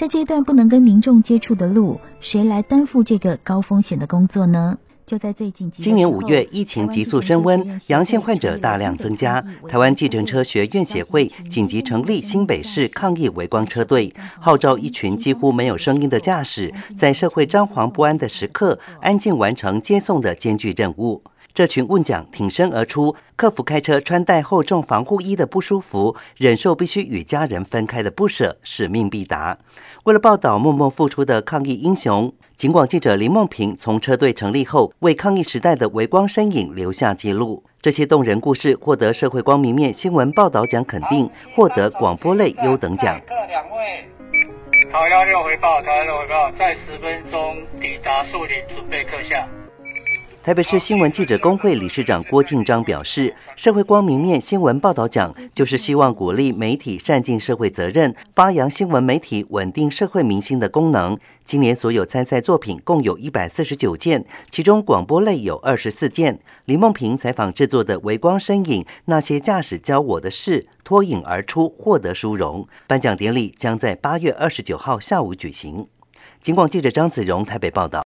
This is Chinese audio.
在这段不能跟民众接触的路，谁来担负这个高风险的工作呢？就在最近，今年五月，疫情急速升温，阳性患者大量增加。台湾计程车学院协会紧急成立新北市抗疫围光车队，号召一群几乎没有声音的驾驶，在社会张惶不安的时刻，安静完成接送的艰巨任务。这群运将挺身而出，克服开车穿戴厚重防护衣的不舒服，忍受必须与家人分开的不舍，使命必达。为了报道默默付出的抗疫英雄。警广记者林梦平从车队成立后，为抗疫时代的微光身影留下记录。这些动人故事获得社会光明面新闻报道奖肯定，获得广播类优等奖。各两位，桃幺六回报，桃幺六回报，在十分钟抵达树林，准备客下。台北市新闻记者工会理事长郭庆章表示，社会光明面新闻报道奖就是希望鼓励媒体善尽社会责任，发扬新闻媒体稳定社会民心的功能。今年所有参赛作品共有一百四十九件，其中广播类有二十四件。林梦萍采访制作的《微光身影》，那些驾驶教我的事，脱颖而出，获得殊荣。颁奖典礼将在八月二十九号下午举行。警广记者张子荣台北报道。